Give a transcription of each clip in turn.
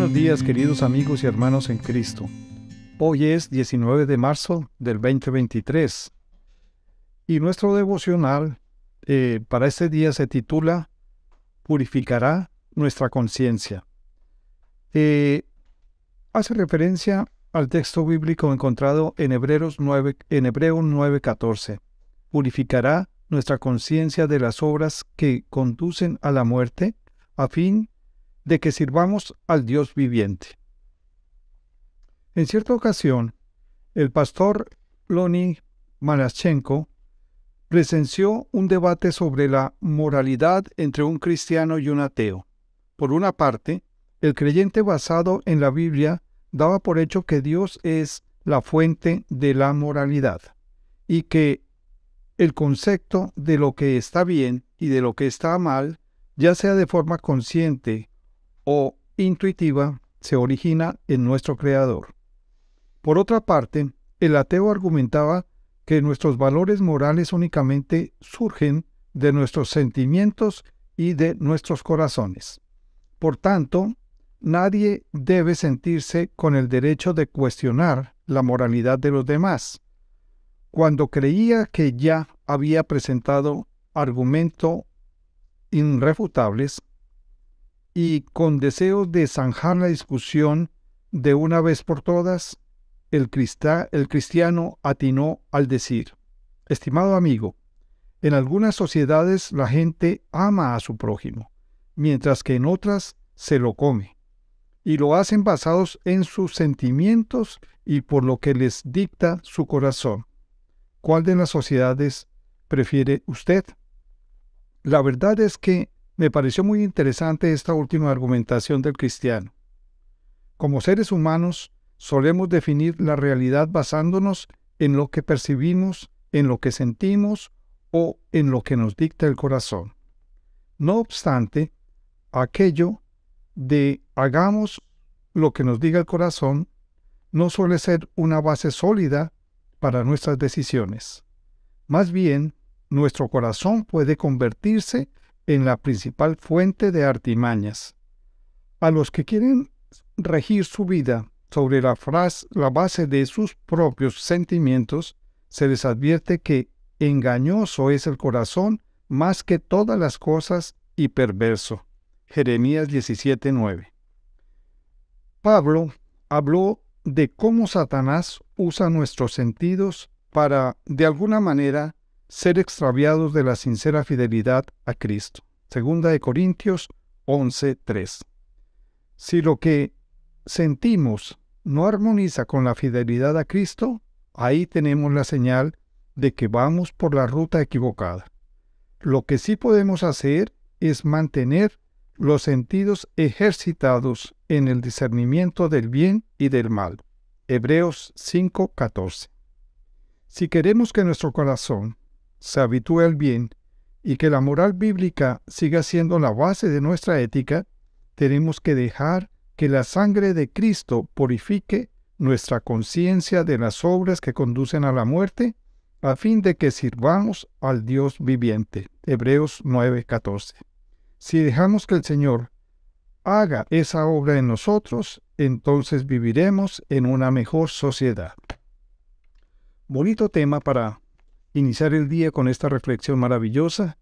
buenos días queridos amigos y hermanos en Cristo. Hoy es 19 de marzo del 2023 y nuestro devocional eh, para este día se titula Purificará nuestra conciencia. Eh, hace referencia al texto bíblico encontrado en Hebreos 9, en Hebreo 9:14. Purificará nuestra conciencia de las obras que conducen a la muerte, a fin de que sirvamos al Dios viviente. En cierta ocasión, el pastor Loni Malaschenko presenció un debate sobre la moralidad entre un cristiano y un ateo. Por una parte, el creyente basado en la Biblia daba por hecho que Dios es la fuente de la moralidad y que el concepto de lo que está bien y de lo que está mal, ya sea de forma consciente o intuitiva se origina en nuestro Creador. Por otra parte, el ateo argumentaba que nuestros valores morales únicamente surgen de nuestros sentimientos y de nuestros corazones. Por tanto, nadie debe sentirse con el derecho de cuestionar la moralidad de los demás. Cuando creía que ya había presentado argumentos irrefutables, y con deseo de zanjar la discusión de una vez por todas, el, el cristiano atinó al decir, Estimado amigo, en algunas sociedades la gente ama a su prójimo, mientras que en otras se lo come, y lo hacen basados en sus sentimientos y por lo que les dicta su corazón. ¿Cuál de las sociedades prefiere usted? La verdad es que me pareció muy interesante esta última argumentación del cristiano. Como seres humanos, solemos definir la realidad basándonos en lo que percibimos, en lo que sentimos o en lo que nos dicta el corazón. No obstante, aquello de hagamos lo que nos diga el corazón no suele ser una base sólida para nuestras decisiones. Más bien, nuestro corazón puede convertirse en la principal fuente de artimañas. A los que quieren regir su vida sobre la, frase, la base de sus propios sentimientos, se les advierte que engañoso es el corazón más que todas las cosas y perverso. Jeremías 17:9. Pablo habló de cómo Satanás usa nuestros sentidos para, de alguna manera, ser extraviados de la sincera fidelidad a Cristo. Segunda de Corintios 11:3. Si lo que sentimos no armoniza con la fidelidad a Cristo, ahí tenemos la señal de que vamos por la ruta equivocada. Lo que sí podemos hacer es mantener los sentidos ejercitados en el discernimiento del bien y del mal. Hebreos 5:14. Si queremos que nuestro corazón se habitúe al bien y que la moral bíblica siga siendo la base de nuestra ética, tenemos que dejar que la sangre de Cristo purifique nuestra conciencia de las obras que conducen a la muerte, a fin de que sirvamos al Dios viviente. Hebreos 9:14. Si dejamos que el Señor haga esa obra en nosotros, entonces viviremos en una mejor sociedad. Bonito tema para iniciar el día con esta reflexión maravillosa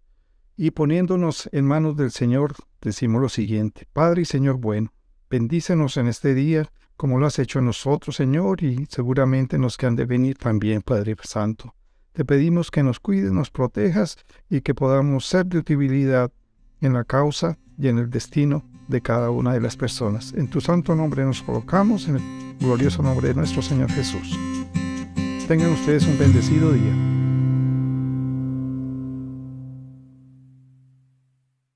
y poniéndonos en manos del Señor, decimos lo siguiente, Padre y Señor bueno, bendícenos en este día como lo has hecho en nosotros, Señor, y seguramente nos que han de venir también, Padre Santo. Te pedimos que nos cuides, nos protejas y que podamos ser de utilidad en la causa y en el destino de cada una de las personas. En tu santo nombre nos colocamos, en el glorioso nombre de nuestro Señor Jesús. Tengan ustedes un bendecido día.